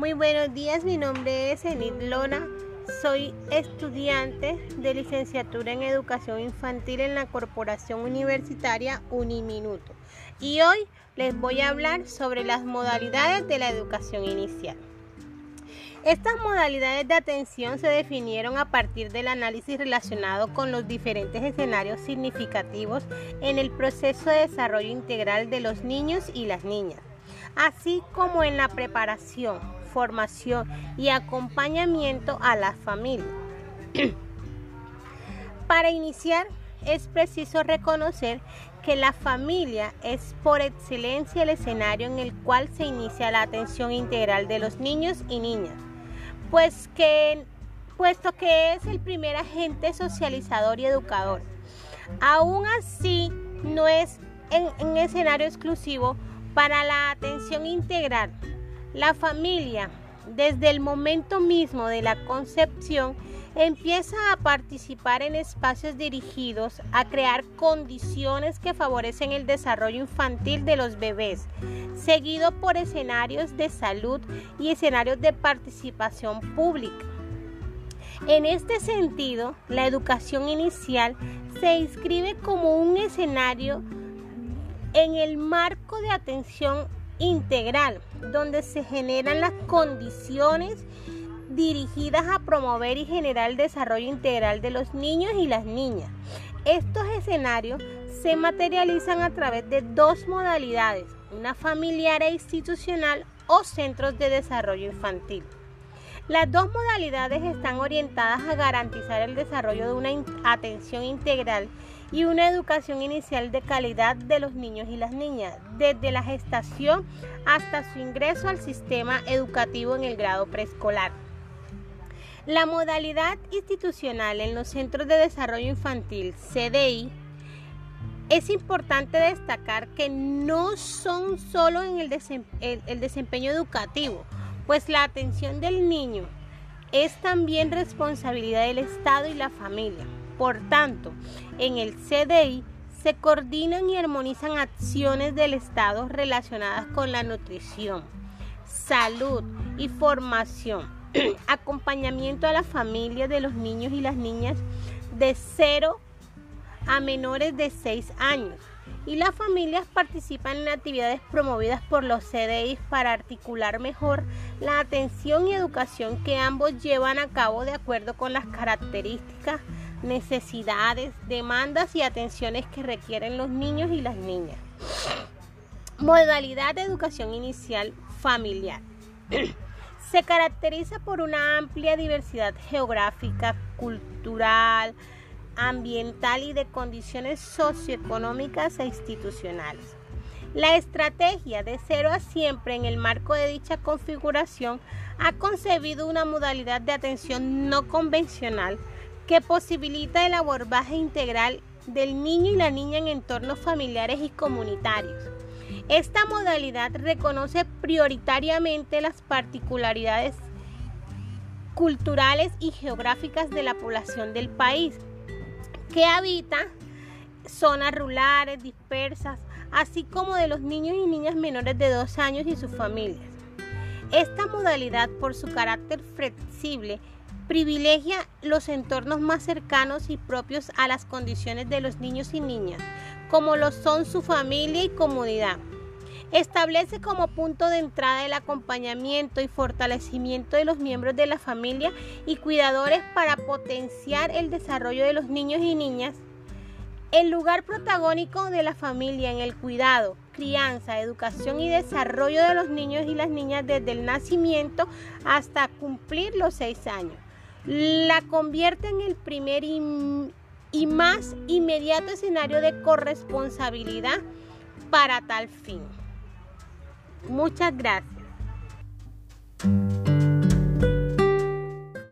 buenos días, mi nombre es Enid Lona, soy estudiante de licenciatura en educación infantil en la Corporación Universitaria Uniminuto y hoy les voy a hablar sobre las modalidades de la educación inicial. Estas modalidades de atención se definieron a partir del análisis relacionado con los diferentes escenarios significativos en el proceso de desarrollo integral de los niños y las niñas, así como en la preparación, formación y acompañamiento a la familia. Para iniciar, es preciso reconocer que la familia es por excelencia el escenario en el cual se inicia la atención integral de los niños y niñas pues que, puesto que es el primer agente socializador y educador. Aún así, no es un escenario exclusivo para la atención integral. La familia, desde el momento mismo de la concepción, empieza a participar en espacios dirigidos a crear condiciones que favorecen el desarrollo infantil de los bebés, seguido por escenarios de salud y escenarios de participación pública. En este sentido, la educación inicial se inscribe como un escenario en el marco de atención integral, donde se generan las condiciones dirigidas a promover y generar el desarrollo integral de los niños y las niñas. Estos escenarios se materializan a través de dos modalidades, una familiar e institucional o centros de desarrollo infantil. Las dos modalidades están orientadas a garantizar el desarrollo de una atención integral y una educación inicial de calidad de los niños y las niñas, desde la gestación hasta su ingreso al sistema educativo en el grado preescolar. La modalidad institucional en los Centros de Desarrollo Infantil, CDI, es importante destacar que no son solo en el, desempeño educativo, pues la atención del niño es también responsabilidad del Estado y la familia. Por tanto, en el CDI se coordinan y armonizan acciones del Estado relacionadas con la nutrición, salud y formación acompañamiento a la familia de los niños y las niñas de 0 a menores de 6 años. Y las familias participan en actividades promovidas por los CDI para articular mejor la atención y educación que ambos llevan a cabo de acuerdo con las características, necesidades, demandas y atenciones que requieren los niños y las niñas. Modalidad de educación inicial familiar. Se caracteriza por una amplia diversidad geográfica, cultural, ambiental y de condiciones socioeconómicas e institucionales. La estrategia de cero a siempre en el marco de dicha configuración ha concebido una modalidad de atención no convencional que posibilita el abordaje integral del niño y la niña en entornos familiares y comunitarios esta modalidad reconoce prioritariamente las particularidades culturales y geográficas de la población del país, que habita zonas rurales dispersas, así como de los niños y niñas menores de dos años y sus familias. Esta modalidad, por su carácter flexible, privilegia los entornos más cercanos y propios a las condiciones de los niños y niñas, como lo son su familia y comunidad. Establece como punto de entrada el acompañamiento y fortalecimiento de los miembros de la familia y cuidadores para potenciar el desarrollo de los niños y niñas. El lugar protagónico de la familia en el cuidado, crianza, educación y desarrollo de los niños y las niñas desde el nacimiento hasta cumplir los seis años. La convierte en el primer y más inmediato escenario de corresponsabilidad para tal fin. Muchas gracias.